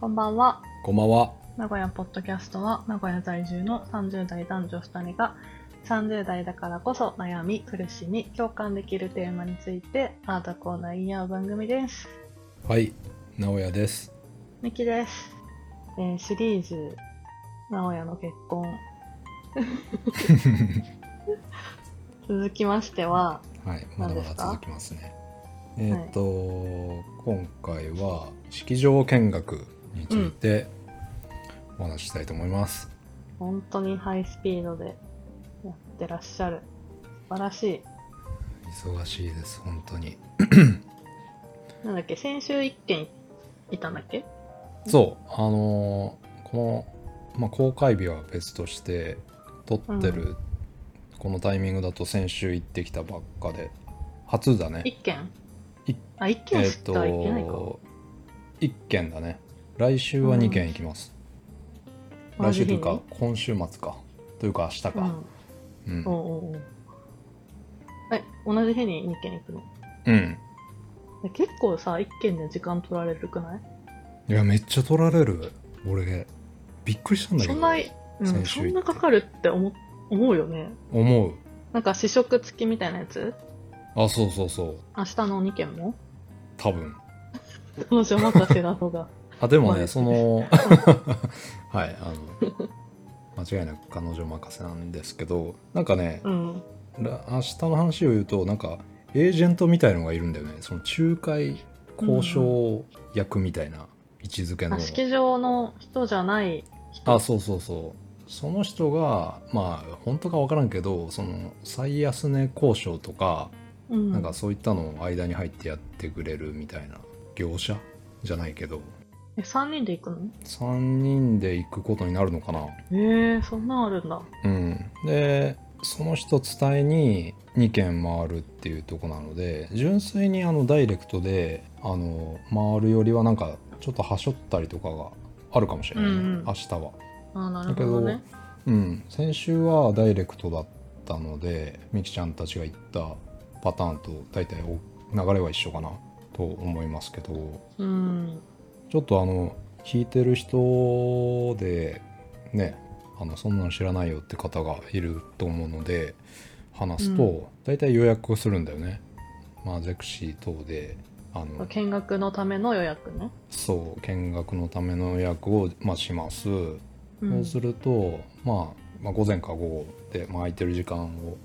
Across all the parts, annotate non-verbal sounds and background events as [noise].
こんばんは。こんばんは。名古屋ポッドキャストは、名古屋在住の30代男女2人が、30代だからこそ悩み、苦しみ、共感できるテーマについて、あーだこーな言い合う番組です。はい、直哉です。みきです。えーシリーズ、直哉の結婚。[laughs] 続きましては、はい、まだまだ続きますね。えっ、と、今回は式場見学についてお話ししたいと思います。本当にハイスピードでやってらっしゃる。素晴らしい。忙しいです、本当に。[coughs] なんだっけ、先週一件いたんだっけ？そう、あのーこの、まあ、公開日は別として撮ってる、このタイミングだと先週行ってきたばっかで初だね一件いあ、一件しかいけないか。と1件だね来週は2件行きます、来週というか今週末か。というか明日か、うん。うん。おうおうおう。え、同じ日に二件行くの？うん。え結構さ、一件で時間取られるくない？いやめっちゃ取られる。俺びっくりしたんだけど。そんな、うん、そんなかかるって思思うよね。思う。なんか試食付きみたいなやつ？あそうそうそう。明日の二件も？多分。彼女任せだとが。あでもまあねその [laughs] はいあの間違いなく彼女任せなんですけどなんかね、うん。ら明日の話を言うとなんかエージェントみたいのがいるんだよねその仲介交渉役みたいな位置づけの、あ、式場の人じゃない人。あそうそうそうその人がまあ本当か分からんけどその最安値交渉とか、うん。なんかそういったのを間に入ってやってくれるみたいな業者じゃないけどえ、三人で行くの？3人で行くことになるのかな？えー、そんなんあるんだ。うんでその人伝えに2軒回るっていうとこなので純粋にあのダイレクトであの回るよりはなんかちょっとはしょったりとかがあるかもしれないね、うんうん明日は。あ、なるほどね。うん、先週はダイレクトだったのでみきちゃんたちが言ったパターンと大体お流れは一緒かなと思いますけどうん。ちょっとあの聞いてる人でねあのそんなの知らないよって方がいると思うので話すと、う大体予約をするんだよね。まあゼクシー等であの見学のための予約ね。そう見学のための予約を、まあ、します。うんそうすると、まあ、まあ午前か午後で、まあ、空いてる時間を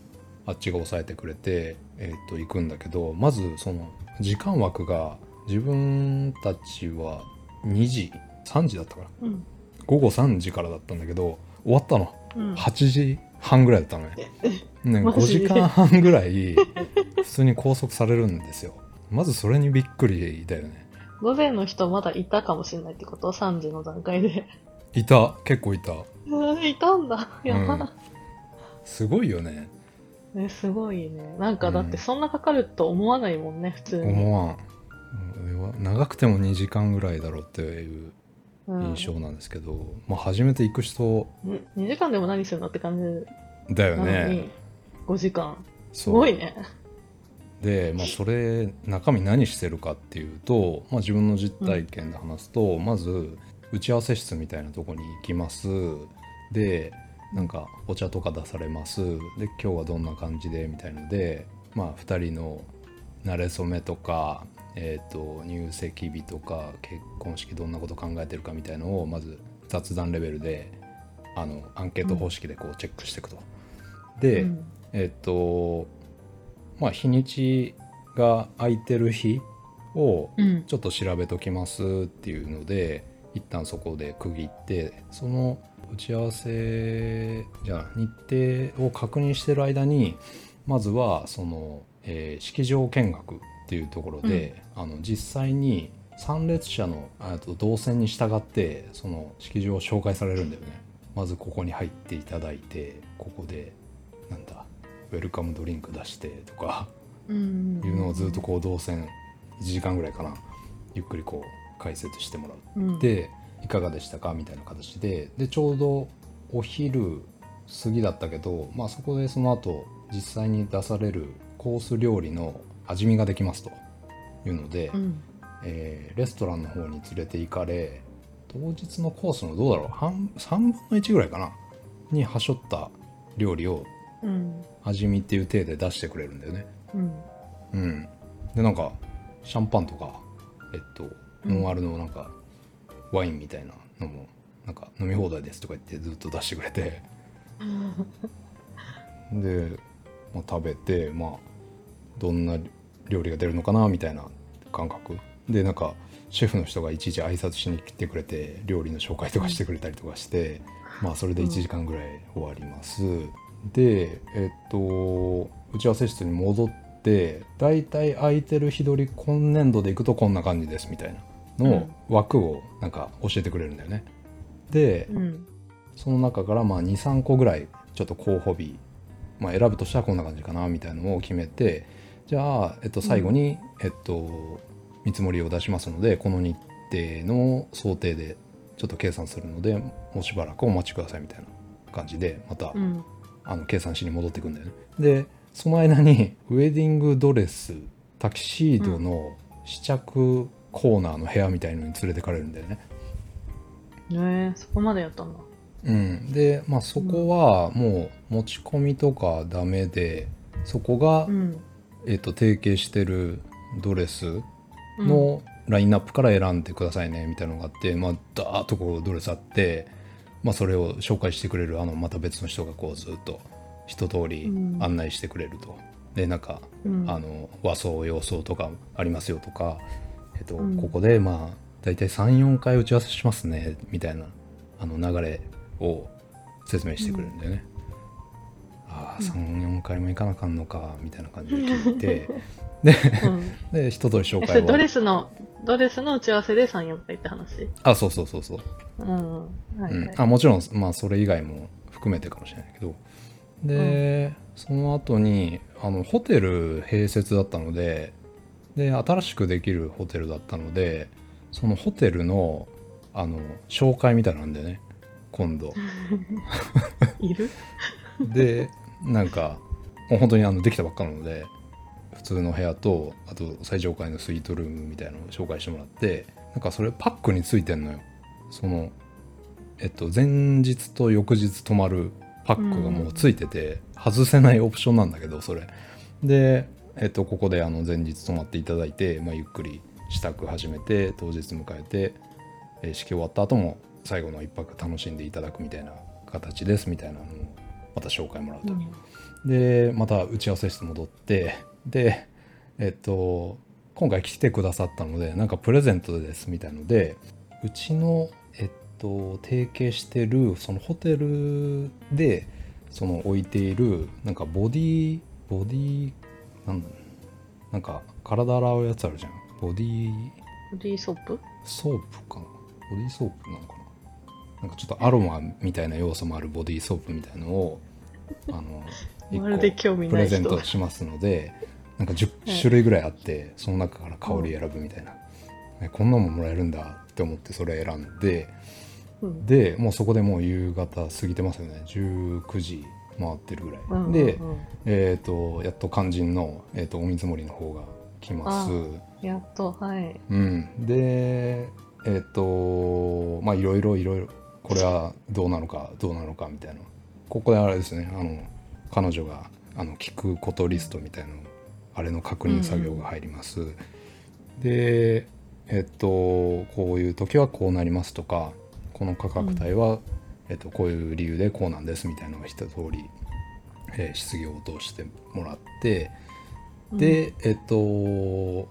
あっちが抑えてくれて、えー、と行くんだけどまずその時間枠が自分たちは2時3時だったからうん。午後3時からだったんだけど終わったのうん。8時半ぐらいだったのね [laughs] ね5マジ時間半ぐらい普通に拘束されるんですよまずそれにびっくりだよね午前の人まだいたかもしれないってこと ?3 時の段階で。いた結構いたうん [laughs] いたんだ。やば、うんすごいよねね、すごいね。なんかだってそんなかかると思わないもんね、普通に。思わんうん長くても2時間ぐらいだろうっていううん。印象なんですけど、まあ初めて行く人に2時間でも何するのって感じ。だよね。5時間。すごいね。で、まあ、それ中身何してるかっていうと、まあ、自分の実体験で話すと、まず打ち合わせ室みたいなとこに行きます。でなんかお茶とか出されます。で今日はどんな感じでみたいのでまあ2人の馴れ初めとか、えー、と入籍日とか結婚式どんなこと考えてるかみたいのをまず雑談レベルであのアンケート方式でこうチェックしていくと。で、うんえっとまあ日にちが空いてる日をうん。ちょっと調べときますっていうので一旦そこで区切ってその打ち合わせじゃあ日程を確認してる間にまずはその、えー式場見学っていうところで、あの実際に参列者のあと動線に従ってその式場を紹介されるんだよねまずここに入っていただいてここでなんだウェルカムドリンク出してとかうん。いうのをずっとこう動線1時間ぐらいかなゆっくりこう解説してもらう。うん、でいかがでしたかみたいな形ででちょうどお昼過ぎだったけど、まあ、そこでその後実際に出されるコース料理の味見ができますというので、うん。えーレストランの方に連れて行かれ当日のコースのどうだろう半3分の1ぐらいかなにはしょった料理をうん。味見っていう体で出してくれるんだよね。うん。うん。でなんかシャンパンとかえっとうん。ノンアルのなんかワインみたいなのもなんか飲み放題ですとか言ってずっと出してくれて。[laughs] で、まあ、食べてまあどんな料理が出るのかなみたいな感覚。でなんかシェフの人がいちいち挨拶しに来てくれて料理の紹介とかしてくれたりとかして、まあそれで1時間ぐらい終わります、でえっと打ち合わせ室に戻って大体空いてる日取り今年度でいくとこんな感じですみたいなのを枠をなんか教えてくれるんだよね。で、うん。その中からまあ23個ぐらいちょっと候補日、まあ、選ぶとしたらこんな感じかなみたいなのを決めてじゃあ、えっと、最後に、えっと、見積もりを出しますのでこの日程の想定でちょっと計算するのでもうしばらくお待ちくださいみたいな感じでまた、うん。あの計算しに戻っていくんだよね。でその間にウェディングドレスタキシードの試着コーナーの部屋みたいのに連れてかれるんだよね。ねえそこまでやったんだ。うん、で、まあ、そこはもう持ち込みとかダメでそこが、うんえっと提携してるドレスのラインナップから選んでくださいねみたいなのがあって、まあ、ダーッとこうドレスあって、まあ、それを紹介してくれるあのまた別の人がこうずっと一通りうん案内してくれると。でなんかうんあの和装洋装とかありますよとか、えっとうんここでまあ大体34回打ち合わせしますねみたいなあの流れを説明してくれるんだよね。ああ34回も行かなあかんのかみたいな感じで聞いて [laughs] でうん。で一通り紹介をれドレスのドレスの打ち合わせで34回って話？あそうそうそうそう、うんうん。はいうん。はい、あもちろんまあそれ以外も含めてかもしれないけど。で、その後にあのホテル併設だったのでで新しくできるホテルだったのでそのホテルのあの紹介みたいなんだよね今度。[laughs] いる？でなんかもう本当にあのできたばっかなので普通の部屋とあと最上階のスイートルームみたいなのを紹介してもらってなんかそれパックについてんのよ。そのえっと前日と翌日泊まるパックがもうついてて、外せないオプションなんだけどそれ。でえっとここであの前日泊まっていただいて、まあ、ゆっくり支度始めて当日迎えて、え式終わった後も最後の一泊楽しんでいただくみたいな形ですみたいなのをまた紹介もらうと、でまた打ち合わせ室戻ってでえっと今回来てくださったのでなんかプレゼントですみたいのでうちのえっと提携してるそのホテルでその置いているなんかボディボディなんだなんか体洗うやつあるじゃん。ボディボディーソープ？ソープかな。ボディーソープなのかななんかちょっとアロマみたいな要素もあるボディーソープみたいのをあの [laughs] 一まるで興味個プレゼントしますのでなんか10種類ぐらいあって、その中から香り選ぶみたいな、ねこんなもんもらえるんだって思ってそれ選んでうん。でもうそこでもう夕方過ぎてますよね。19時回ってるぐらい、うんうんで、うん。えっ、とやっと肝心の、えー、とお見積もりの方が来ます。やっとはい。うん、でえっ、とまあいろいろいろいろこれはどうなのかどうなのかみたいな。ここであれですねあの彼女があの聞くことリストみたいなのあれの確認作業が入ります、でえっ、とこういう時はこうなりますとかこの価格帯は、えっとこういう理由でこうなんですみたいなのが一通り、えー質疑応答してもらってで、えっと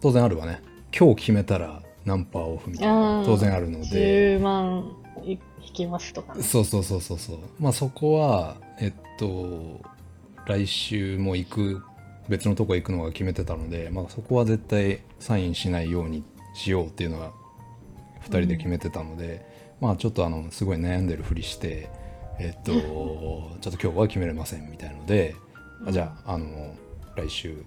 当然あるわね。今日決めたら何パーオフみたいなうん当然あるので。10万い引きますとかね。そうそうそうそうそう。まあそこはえっと来週も行く別のとこ行くのが決めてたので、まあ、そこは絶対サインしないようにしようっていうのは2人で決めてたので、まあちょっとあのすごい悩んでるふりしてえっと [laughs] ちょっと今日は決めれませんみたいので、あじゃああの来週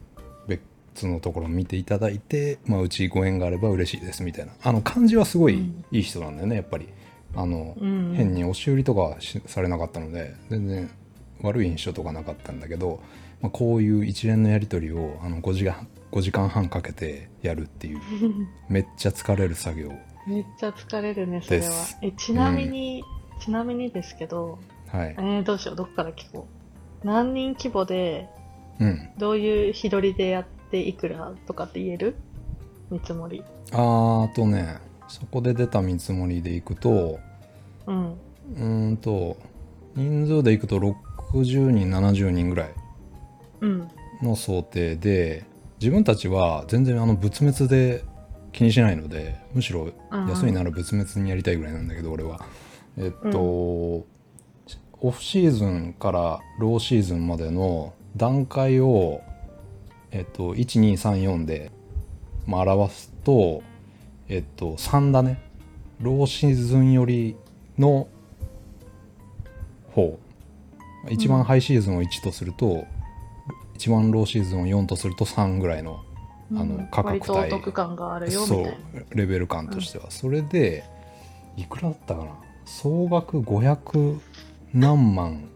別のところ見ていただいて、まあ、うちご縁があれば嬉しいですみたいな。あの感じはすごいうん。いい人なんだよねやっぱりあの、うん変に押し売りとかされなかったので全然悪い印象とかなかったんだけど、まあ、こういう一連のやり取りをあの5時間5時間半かけてやるっていう [laughs] めっちゃ疲れる作業めっちゃ疲れるね、それはです。え、ちなみに、ちなみにですけど、はいえ。ー、どうしよう、どこから聞こう。何人規模で、うん。どういう日取りでやっていくらとかって言える？見積もり。あーあとね、そこで出た見積もりでいくと、うん。うーんと、人数でいくと60人、70人ぐらいうん。の想定で、自分たちは全然あの仏滅で気にしないので、むしろうん安いなら仏滅にやりたいぐらいなんだけど、俺は。えっと、オフシーズンからローシーズンまでの段階を、えっと、1234で、まあ、表すと、えっと、3だね。ローシーズンよりの方。一番ハイシーズンを1とすると、一番ローシーズンを4とすると3ぐらいのあの価格帯。割とお得感があるよ、みそたいう。レベル感としては、それでいくらだったかな。総額500何万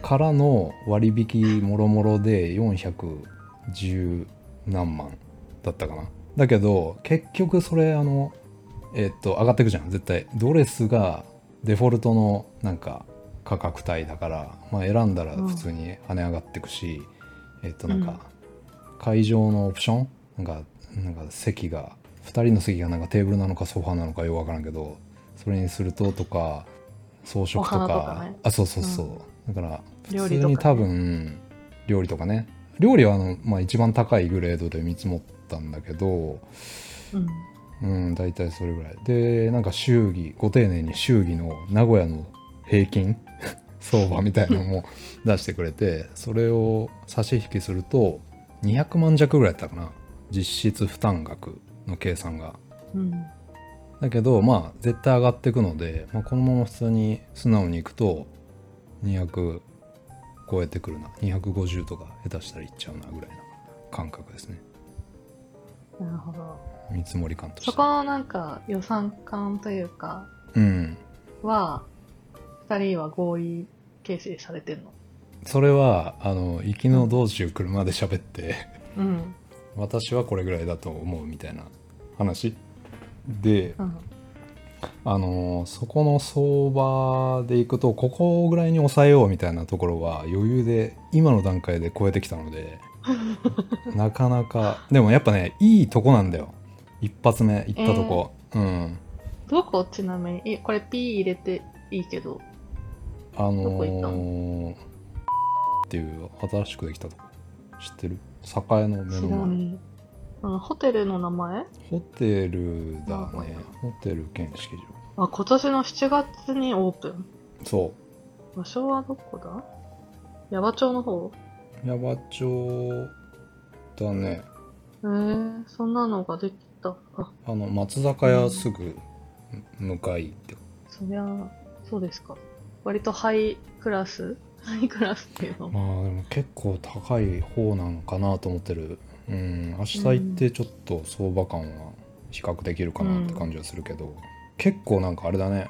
からの割引もろもろで410何万だったかなだけど結局それあのえっと上がっていくじゃん。絶対。ドレスがデフォルトのなんか価格帯だから、まあ、選んだら普通に跳ね上がっていくし、えっとなんか、会場のオプション？なんかなんか席が2人の席がなんかテーブルなのかソファーなのかよく分からんけどそれにするととか装飾とかとかね。あそうそうそう、だから料理とかね。普通に多分料理とかね。料理はあの、まあ、一番高いグレードで見積もったんだけどうん。うん大体それぐらい。でなんか祝儀ご丁寧に祝儀の名古屋の平均 [laughs] 相場みたいなのも出してくれてそれを差し引きすると200万弱ぐらいだったかな。実質負担額の計算が。うん。だけどまあ絶対上がっていくので、まあ、このまま普通に素直にいくと200超えてくるな。250とか下手したらいっちゃうなぐらいな感覚ですねなるほど。見積もり感としてそこのなんか予算感というか、うんは、二人は合意形成されてんの？それはあの行きの道中車で喋ってうん。[laughs] 私はこれぐらいだと思うみたいな話でうん。あのそこの相場でいくとここぐらいに抑えようみたいなところは余裕で今の段階で超えてきたのでなかなか。でもやっぱねいいとこなんだよ。一発目行ったとこ、うん。どこ？ちなみに、え、これ P 入れていいけど。あのどこ行ったーっていう新しくできたとこ。知ってる？栄の目知の前ホテルの名前？ホテルだね。ホテル兼式場。あ、今年の7月にオープン。そ場所はどこだ？矢場町の方？う矢場町だね。えー、そんなのができた。あ、あの松坂屋すぐ向かいって。そりゃ、そうですか。割とハイクラス？[laughs] ハイクラスっていうの？まあでも結構高い方なのかなと思ってる。うん明日行ってちょっと相場感は比較できるかなって感じはするけど、結構なんかあれだね。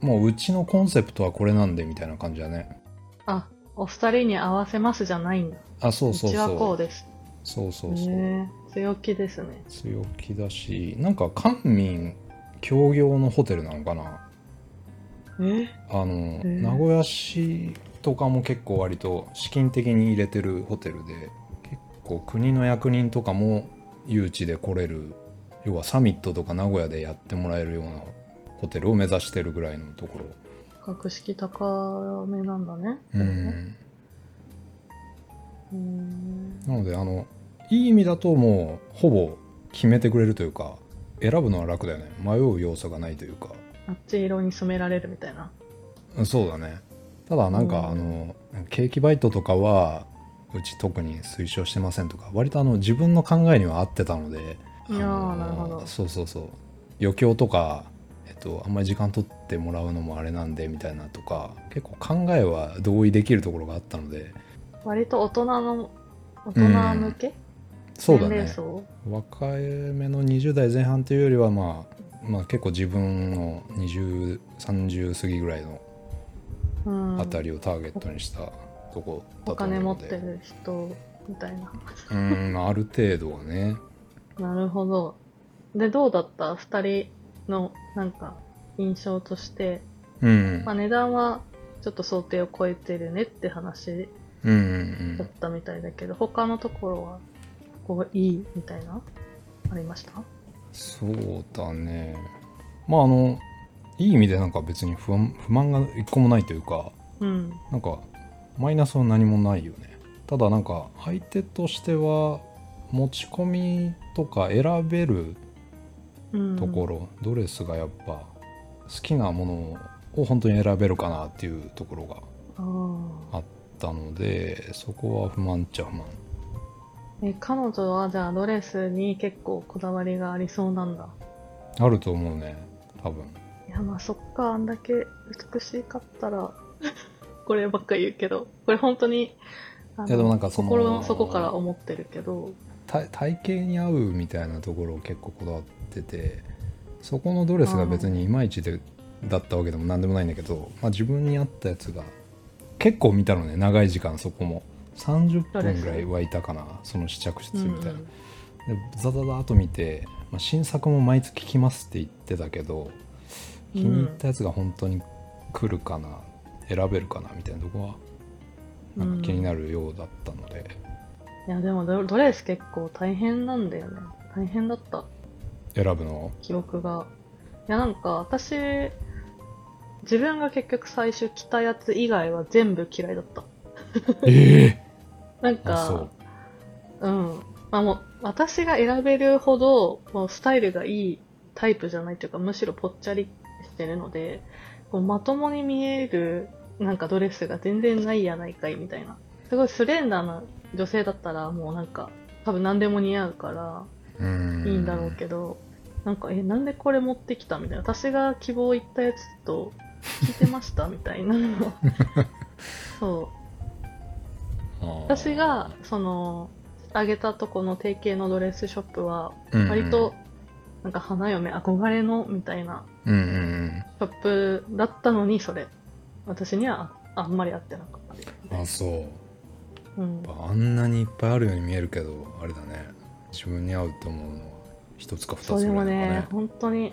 もううちのコンセプトはこれなんでみたいな感じだね。あ、お二人に合わせますじゃないんだ。あそうそううちはそうこうです。そうそうそう、へえ強気ですね。強気だしなんか官民協業のホテルなのかなえ？あの、ー名古屋市とかも結構割と資金的に入れてるホテルで結構国の役人とかも誘致で来れる要はサミットとか名古屋でやってもらえるようなホテルを目指してるぐらいのところ格式高めなんだね。うん。うーん。なのであのいい意味だともうほぼ決めてくれるというか選ぶのは楽だよね。迷う要素がないというか。あっち色に染められるみたいな。うんそうだね。ただなんか、うん。あのケーキバイトとかはうち特に推奨してませんとか割とあの自分の考えには合ってたのでいやなるほど。そうそうそう。余興とか、と、あんまり時間取ってもらうのもあれなんでみたいなとか結構考えは同意できるところがあったので。割と大人の、大人向け、そうだね。若めの20代前半というよりは、まあ、まあ結構自分の2030過ぎぐらいのうん。あたりをターゲットにしたとこだおと思うので、金持ってる人みたいな。うんある程度はね。なるほど。で、どうだった？二人のなんか印象として、うん。まあ、値段はちょっと想定を超えてるねって話うんうんだったみたいだけど、他のところはここいいみたいなありました？そうだね。まああのいい意味でなんか別に不安不満が一個もないというかうん。なんかマイナスは何もないよね。ただなんか相手としては持ち込みとか選べるうんところ、ドレスがやっぱ好きなものを本当に選べるかなっていうところがああったのでそこは不満っちゃ不満。ーえ彼女はじゃあドレスに結構こだわりがありそうなんだ。あると思うね多分。いやまあそっかあんだけ美しかったら [laughs] こればっか言うけどこれ本当にいやでもなんかその心の底から思ってるけど体体型に合うみたいなところを結構こだわっててそこのドレスが別にいまいちでだったわけでも何でもないんだけど、まあ、自分に合ったやつが結構見たのね長い時間そこも。30分ぐらいはいたかなその試着室みたいな、でザザザーっと見て、まあ、新作も毎月来ますって言ってたけど気に入ったやつが本当に来るかな、選べるかなみたいなとこはなんか気になるようだったので、いやでもドドレス結構大変なんだよね。大変だった。選ぶの？記憶が。いやなんか私自分が結局最初着たやつ以外は全部嫌いだった。ええ [laughs] なんかうん。まあもう私が選べるほどもうスタイルがいいタイプじゃないというかむしろぽっちゃりしてるのでこうまともに見えるなんかドレスが全然ないやないかいみたいなすごいスレンダーな女性だったらもうなんか多分何でも似合うからうんいいんだろうけど、なんか、え、なんでこれ持ってきたみたいな。私が希望言ったやつと聞いてましたみたいな。[laughs] そう。私が、その、あげたとこの提携のドレスショップは、割と、なんか花嫁憧れのみたいなショップだったのに、それ。私にはああんまり合ってなかった。あそううん。あんなにいっぱいあるように見えるけどあれだね自分に合うと思うのは一つか二つぐらいなのかね、本当に、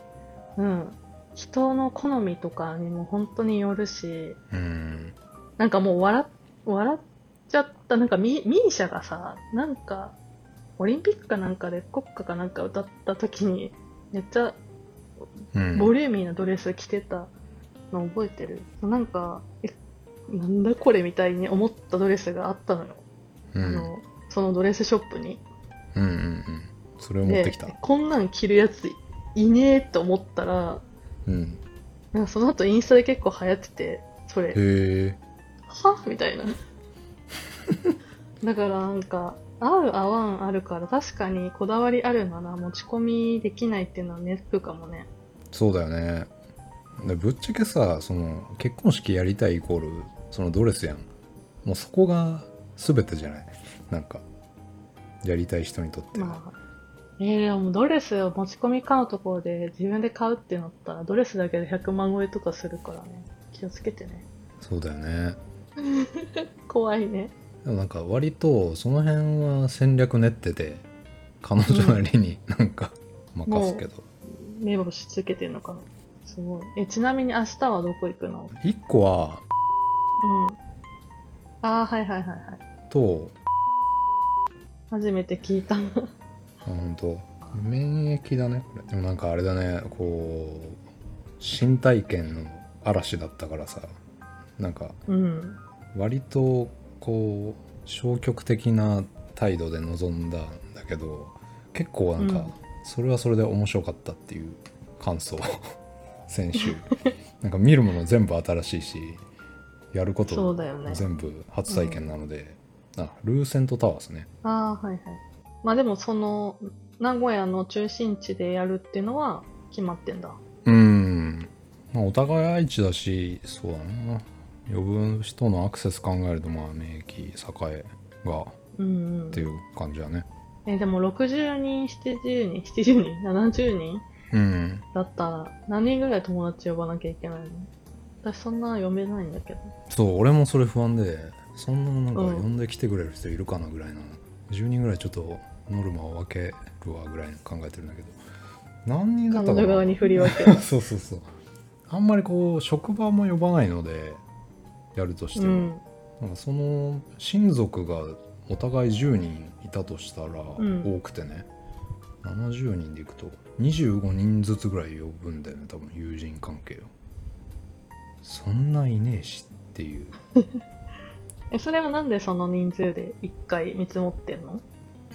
うん。人の好みとかにも本当によるし、うんなんかもう笑っ、笑っちゃった。なんかミミーシャがさ、なんか、オリンピックかなんかで国歌かなんか歌った時に、めっちゃうんボリューミーなドレス着てたの覚えてる？なんか、え、なんだこれみたいに思ったドレスがあったのよ。うんあの、そのドレスショップに。うんうんうんそれを持ってきたで、こんなん着るやついねえと思ったら、うんなんかその後インスタで結構流行ってて、それ、へえは？みたいな。だからなんか、合う合わんあるから確かにこだわりあるなら持ち込みできないっていうのはネックかもね。そうだよねでぶっちゃけさその結婚式やりたいイコールそのドレスやんもうそこが全てじゃない？なんかやりたい人にとっては、まあ。えー、でもドレスを持ち込み買うところで自分で買うってなったらドレスだけで100万超えとかするからね。気をつけてね。そうだよね [laughs] 怖いね。でもなんか割とその辺は戦略練ってて彼女なりになんか任すけど、目星つけてんのかな。すごい。え、ちなみに明日はどこ行くの？一個はうん。ああ、はいはいはいはい。と初めて聞いた。あ本当免疫だねこれでもなんかあれだねこう新体験の嵐だったからさなんかうん。割とこう消極的な態度で臨んだんだけど結構なんかうんそれはそれで面白かったっていう感想先週なんか見るもの全部新しいしやることそうだよね。全部初体験なので、あルーセントタワーですねああ、はいはい。まあでもその、名古屋の中心地でやるっていうのは決まってんだ。うんまあお互い愛知だしそうだな呼ぶ人のアクセス考えるとまあ免疫栄がっうん、うんて。いう感じだねえ、でも60人、70人、70人、70人うんだったら何人ぐらい友達呼ばなきゃいけないの？私そんな読めないんだけど。そう俺もそれ不安でそんななんかうん。呼んできてくれる人いるかなぐらいな、10人ぐらいちょっとノルマを分けるわぐらい考えてるんだけど。何人だっ彼たか側に振り分け。る [laughs] そうそうそう。あんまりこう職場も呼ばないのでやるとしても、うん。なんかその親族がお互い10人いたとしたらん。多くてね、70人でいくと25人ずつぐらい呼ぶんだよね多分友人関係をそんないねえしっていう。[laughs] えそれはなんでその人数で1回見積もってんの？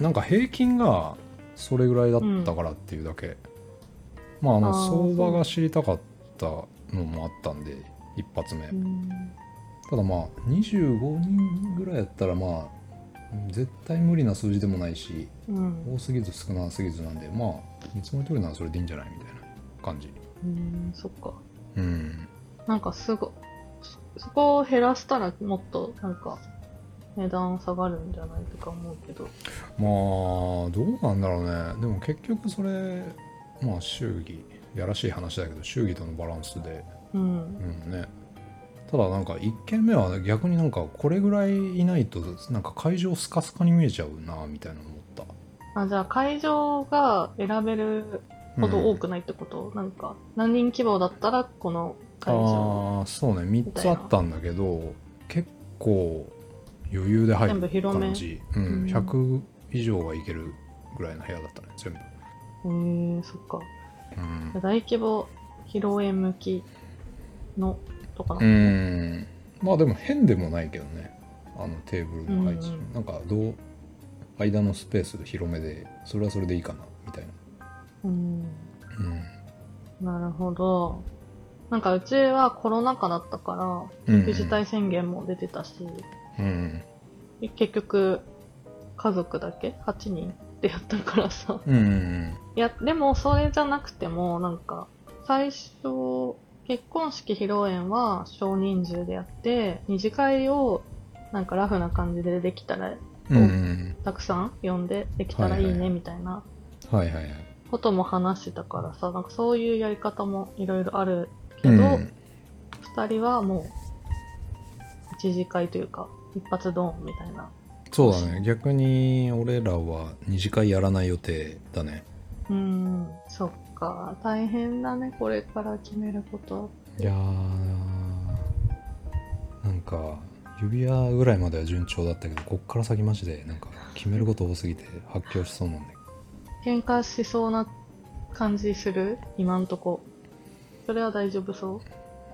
なんか平均がそれぐらいだったからっていうだけ、まああの相場が知りたかったのもあったんで一発目、うん。ただまあ25人ぐらいやったらまあ絶対無理な数字でもないしうん。多すぎず少なすぎずなんでまあ見積もり取るならそれでいいんじゃないみたいな感じ。うんそっか。うんなんかすごそそこを減らしたらもっとなんか値段下がるんじゃないとか思うけど。まあどうなんだろうね。でも結局それまあ祝儀やらしい話だけど祝儀とのバランスで。うん。うんね。ただなんか1軒目は逆になんかこれぐらいいないとなんか会場スカスカに見えちゃうなみたいな思った。あじゃあ会場が選べるほど多くないってこと、なんか何人規模だったらこの会場ああそうね。3つあったんだけど結構余裕で入全部る広め。感じ、うん。うん。100以上はいけるぐらいの部屋だったね全部、へえー、そっか。うん。大規模披露宴向きのとかなうのん。まあでも変でもないけどね。あのテーブルの配置、うんうん。なんかどう間のスペース広めでそれはそれでいいかなみたいな。うん。うん。なるほどなんかうちはコロナ禍だったからうん緊急事態宣言も出てたし、うん。結局家族だけ8人でやったからさ。うんうんいやでもそれじゃなくてもなんか最初結婚式披露宴は少人数でやって二次会をなんかラフな感じでできたらうんうんたくさん呼んでできたらいいねみたいなことも話してたからさなんかそういうやり方もいろいろあるけど、うん。二人はもう一次会というか一発ドンみたいな。そうだね。逆に俺らは二次会やらない予定だね。うんそっか。大変だねこれから決めること。いやーなんか指輪ぐらいまでは順調だったけどこっから先マジでなんか決めること多すぎて発狂しそうなんで。喧嘩しそうな感じする？今んとこそれは大丈夫そ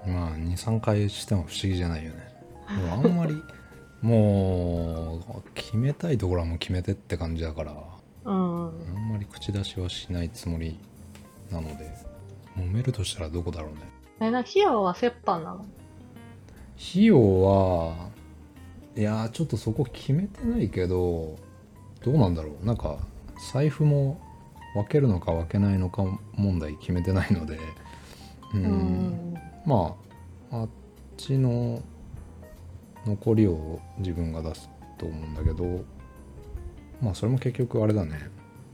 う？まあ23回しても不思議じゃないよね。でもあんまり [laughs] もう決めたいところはもう決めてって感じだから。うん。あんまり口出しはしないつもりなので。揉めるとしたらどこだろうね。えな費用は折半なの？費用はいやーちょっとそこ決めてないけどどうなんだろう。なんか財布も分けるのか分けないのか問題決めてないのでうん。うん。まああっちの残りを自分が出すと思うんだけどまあそれも結局あれだね。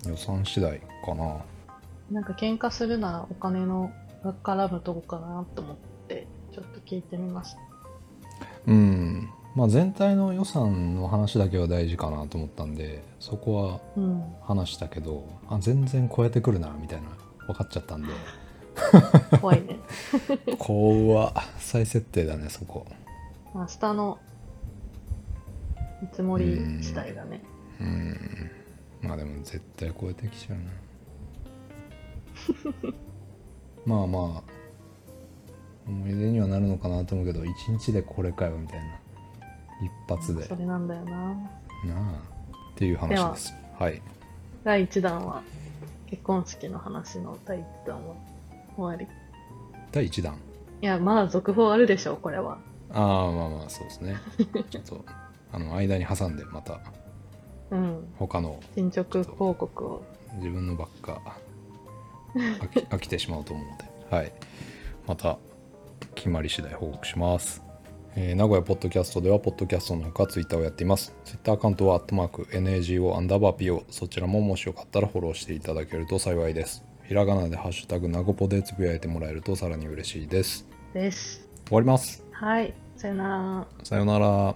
予算次第かな。なんか喧嘩するならお金のが絡むとこかなと思ってちょっと聞いてみました。うん。まあ全体の予算の話だけは大事かなと思ったんでそこはうん。話したけどあ全然超えてくるなみたいな。分かっちゃったんで [laughs] 怖いね。怖再設定だねそこ明日の見積もり次第だねうんまあでも絶対超えてきちゃうなまあまあ思い。出にはなるのかなと思うけど一日でこれかよみたい。な一発でそれなんだよななあってい。う話ですはい。第1弾は結婚式の話の第1弾は終わり。第1弾。いやまだ続報あるでしょこれは。ああまあまあそうですね。[laughs] ちょっとあの間に挟んでまたうん。他の進捗報告を。自分のばっか [laughs] 飽き飽きてしまうと思うので、はい、また決まり次第報告します、えー名古屋ポッドキャストではポッドキャストのほかツイッターをやっています。ツイッターアカウントはアットマーク NAGO アンダーバー PO そちらももしよかったらフォローしていただけると幸いですひらがなでハッシュタグなごぽでつぶやいてもらえるとさらに嬉しいです。です。終わります。はい。さよなら。さようなら